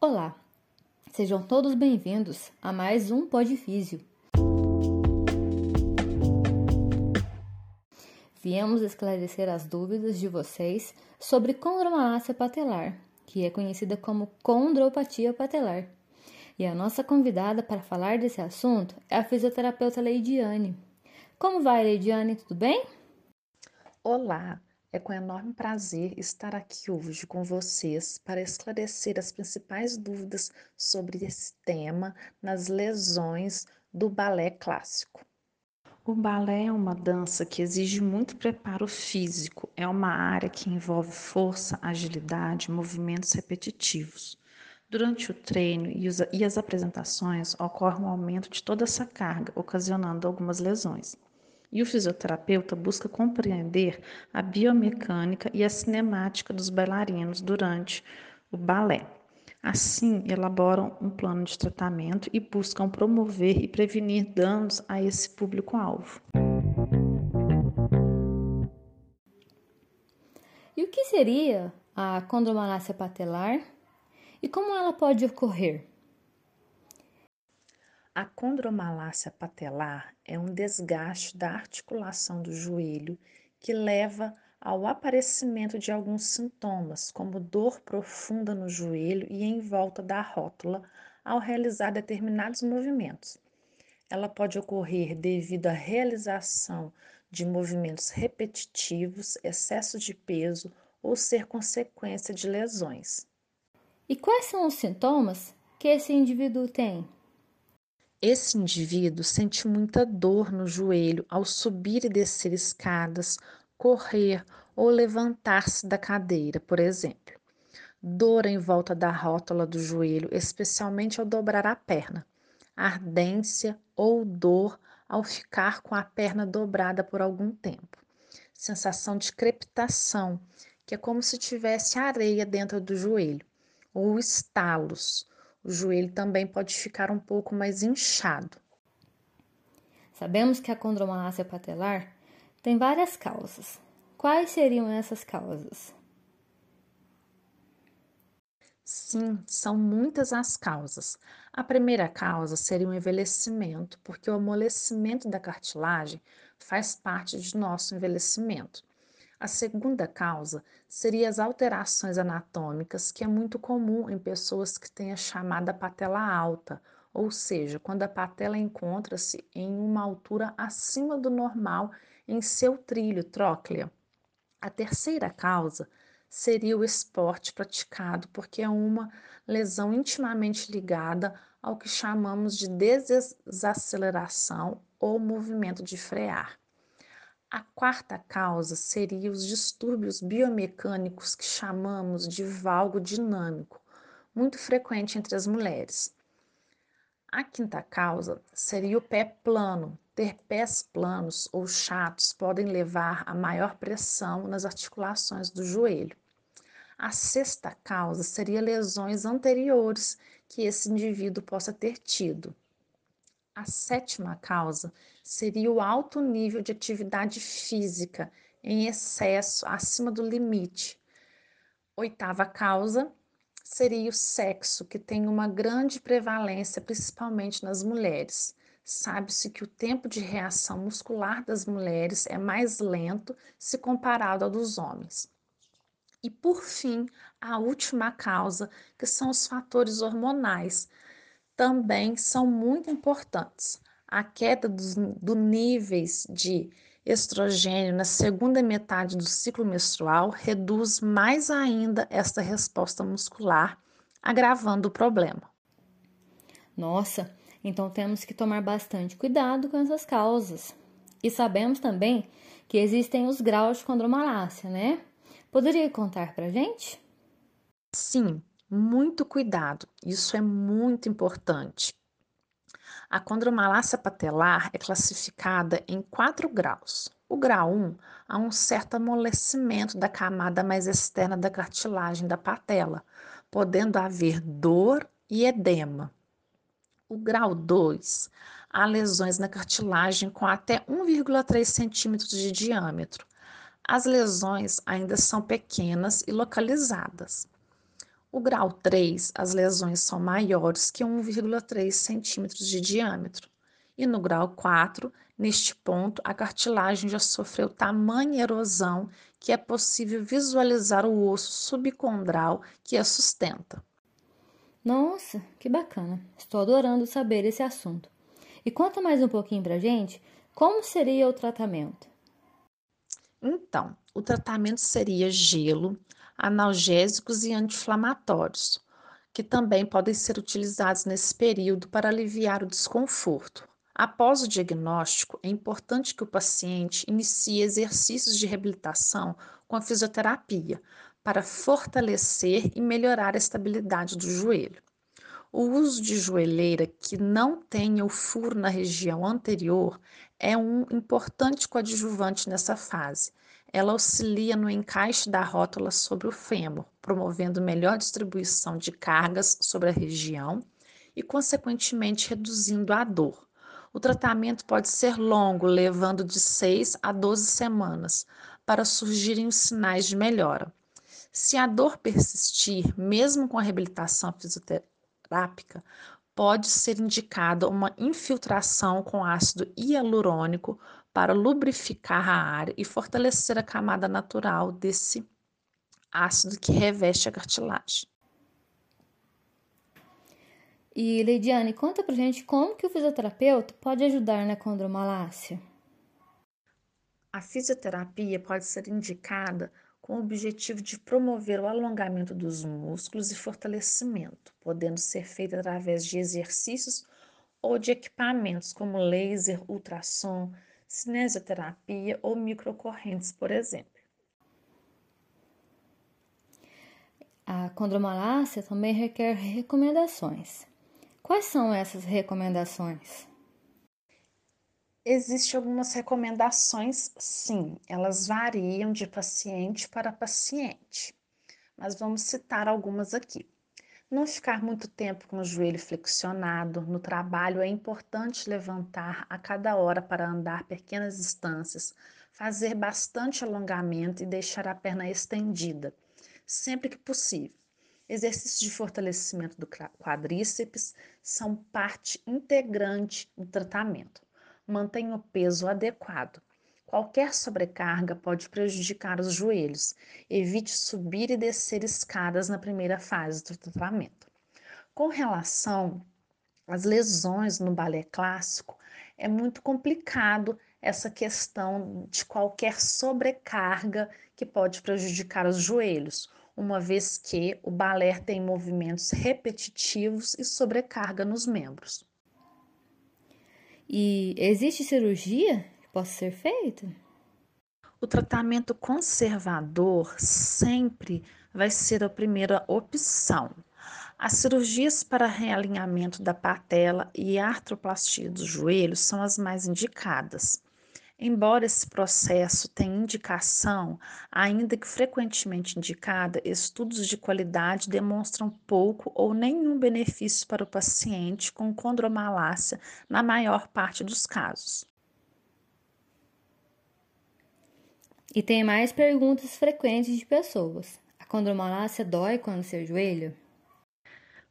Olá, sejam todos bem-vindos a mais um Podfísio. Viemos esclarecer as dúvidas de vocês sobre condromalácia patelar, que é conhecida como condropatia patelar. E a nossa convidada para falar desse assunto é a fisioterapeuta Leidiane. Como vai, Leidiane? Tudo bem? Olá, é com enorme prazer estar aqui hoje com vocês para esclarecer as principais dúvidas sobre esse tema nas lesões do balé clássico. O balé é uma dança que exige muito preparo físico, é uma área que envolve força, agilidade, movimentos repetitivos. Durante o treino e as apresentações ocorre um aumento de toda essa carga, ocasionando algumas lesões e o fisioterapeuta busca compreender a biomecânica e a cinemática dos bailarinos durante o balé. Assim, elaboram um plano de tratamento e buscam promover e prevenir danos a esse público-alvo. E o que seria a condromalácia patelar e como ela pode ocorrer? A condromalácia patelar é um desgaste da articulação do joelho que leva ao aparecimento de alguns sintomas, como dor profunda no joelho e em volta da rótula ao realizar determinados movimentos. Ela pode ocorrer devido à realização de movimentos repetitivos, excesso de peso ou ser consequência de lesões. E quais são os sintomas que esse indivíduo tem? Esse indivíduo sente muita dor no joelho ao subir e descer escadas, correr ou levantar-se da cadeira, por exemplo. Dor em volta da rótula do joelho, especialmente ao dobrar a perna. Ardência ou dor ao ficar com a perna dobrada por algum tempo. Sensação de crepitação, que é como se tivesse areia dentro do joelho, ou estalos o joelho também pode ficar um pouco mais inchado. Sabemos que a condromalácia patelar tem várias causas. Quais seriam essas causas? Sim, são muitas as causas. A primeira causa seria o envelhecimento, porque o amolecimento da cartilagem faz parte de nosso envelhecimento. A segunda causa seria as alterações anatômicas, que é muito comum em pessoas que têm a chamada patela alta, ou seja, quando a patela encontra-se em uma altura acima do normal em seu trilho tróclea. A terceira causa seria o esporte praticado, porque é uma lesão intimamente ligada ao que chamamos de desaceleração ou movimento de frear. A quarta causa seria os distúrbios biomecânicos que chamamos de valgo dinâmico, muito frequente entre as mulheres. A quinta causa seria o pé plano. Ter pés planos ou chatos podem levar a maior pressão nas articulações do joelho. A sexta causa seria lesões anteriores que esse indivíduo possa ter tido. A sétima causa seria o alto nível de atividade física em excesso acima do limite. Oitava causa seria o sexo, que tem uma grande prevalência, principalmente nas mulheres. Sabe-se que o tempo de reação muscular das mulheres é mais lento se comparado ao dos homens. E por fim, a última causa, que são os fatores hormonais, também são muito importantes. A queda dos do níveis de estrogênio na segunda metade do ciclo menstrual reduz mais ainda esta resposta muscular, agravando o problema. Nossa, então temos que tomar bastante cuidado com essas causas. E sabemos também que existem os graus de condromalácia, né? Poderia contar pra gente? Sim, muito cuidado, isso é muito importante. A condromalácia patelar é classificada em quatro graus. O grau 1 há um certo amolecimento da camada mais externa da cartilagem da patela, podendo haver dor e edema. O grau 2 há lesões na cartilagem com até 1,3 centímetros de diâmetro. As lesões ainda são pequenas e localizadas. O grau 3, as lesões são maiores que 1,3 centímetros de diâmetro. E no grau 4, neste ponto, a cartilagem já sofreu tamanha erosão que é possível visualizar o osso subcondral que a sustenta. Nossa, que bacana! Estou adorando saber esse assunto. E conta mais um pouquinho pra gente como seria o tratamento. Então, o tratamento seria gelo, analgésicos e anti-inflamatórios, que também podem ser utilizados nesse período para aliviar o desconforto. Após o diagnóstico, é importante que o paciente inicie exercícios de reabilitação com a fisioterapia para fortalecer e melhorar a estabilidade do joelho. O uso de joelheira que não tenha o furo na região anterior é um importante coadjuvante nessa fase. Ela auxilia no encaixe da rótula sobre o fêmur, promovendo melhor distribuição de cargas sobre a região e, consequentemente, reduzindo a dor. O tratamento pode ser longo, levando de 6 a 12 semanas, para surgirem os sinais de melhora. Se a dor persistir, mesmo com a reabilitação fisioterápica, pode ser indicada uma infiltração com ácido hialurônico para lubrificar a área e fortalecer a camada natural desse ácido que reveste a cartilagem. E Leidiane, conta pra gente como que o fisioterapeuta pode ajudar na condromalácia. A fisioterapia pode ser indicada com o objetivo de promover o alongamento dos músculos e fortalecimento, podendo ser feita através de exercícios ou de equipamentos como laser, ultrassom, cinesioterapia ou microcorrentes, por exemplo. A condromalácia também requer recomendações. Quais são essas recomendações? Existem algumas recomendações, sim, elas variam de paciente para paciente, mas vamos citar algumas aqui. Não ficar muito tempo com o joelho flexionado. No trabalho é importante levantar a cada hora para andar pequenas distâncias, fazer bastante alongamento e deixar a perna estendida, sempre que possível. Exercícios de fortalecimento do quadríceps são parte integrante do tratamento. Mantenha o peso adequado. Qualquer sobrecarga pode prejudicar os joelhos. Evite subir e descer escadas na primeira fase do tratamento. Com relação às lesões no balé clássico, é muito complicado essa questão de qualquer sobrecarga que pode prejudicar os joelhos uma vez que o balé tem movimentos repetitivos e sobrecarga nos membros. E existe cirurgia possa ser feita? O tratamento conservador sempre vai ser a primeira opção. As cirurgias para realinhamento da patela e artroplastia dos joelhos são as mais indicadas. Embora esse processo tenha indicação, ainda que frequentemente indicada, estudos de qualidade demonstram pouco ou nenhum benefício para o paciente com condromalácia na maior parte dos casos. E tem mais perguntas frequentes de pessoas. A condromalácia dói quando se ajoelha?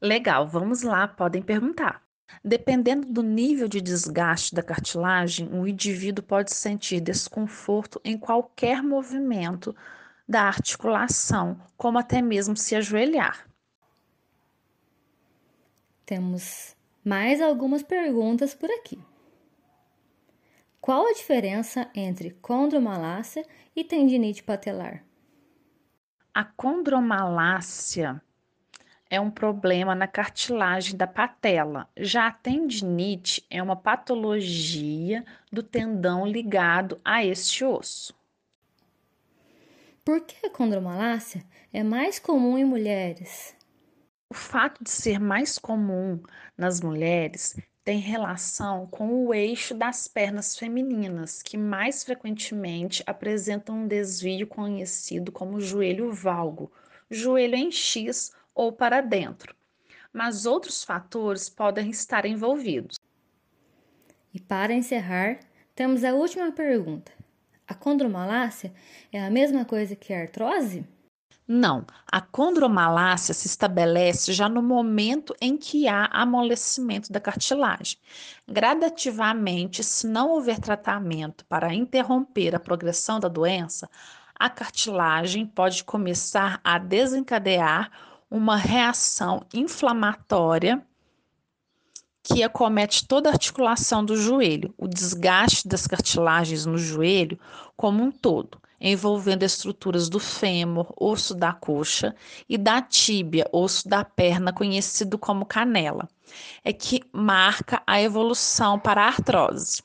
Legal, vamos lá, podem perguntar. Dependendo do nível de desgaste da cartilagem, o indivíduo pode sentir desconforto em qualquer movimento da articulação, como até mesmo se ajoelhar. Temos mais algumas perguntas por aqui. Qual a diferença entre condromalácia e tendinite patelar? A condromalácia é um problema na cartilagem da patela. Já a tendinite é uma patologia do tendão ligado a este osso. Por que a condromalácia é mais comum em mulheres? O fato de ser mais comum nas mulheres tem relação com o eixo das pernas femininas, que mais frequentemente apresentam um desvio conhecido como joelho valgo, joelho em X ou para dentro, mas outros fatores podem estar envolvidos. E para encerrar, temos a última pergunta. A condromalácia é a mesma coisa que a artrose? Não, a condromalácia se estabelece já no momento em que há amolecimento da cartilagem. Gradativamente, se não houver tratamento para interromper a progressão da doença, a cartilagem pode começar a desencadear uma reação inflamatória que acomete toda a articulação do joelho, o desgaste das cartilagens no joelho como um todo envolvendo estruturas do fêmur, osso da coxa, e da tíbia, osso da perna, conhecido como canela, é que marca a evolução para a artrose.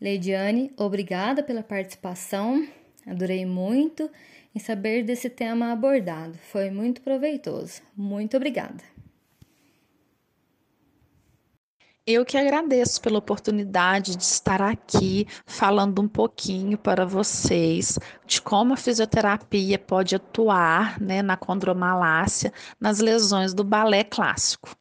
Leidiane, obrigada pela participação. Adorei muito em saber desse tema abordado. Foi muito proveitoso. Muito obrigada. Eu que agradeço pela oportunidade de estar aqui falando um pouquinho para vocês de como a fisioterapia pode atuar né, na condromalácia nas lesões do balé clássico.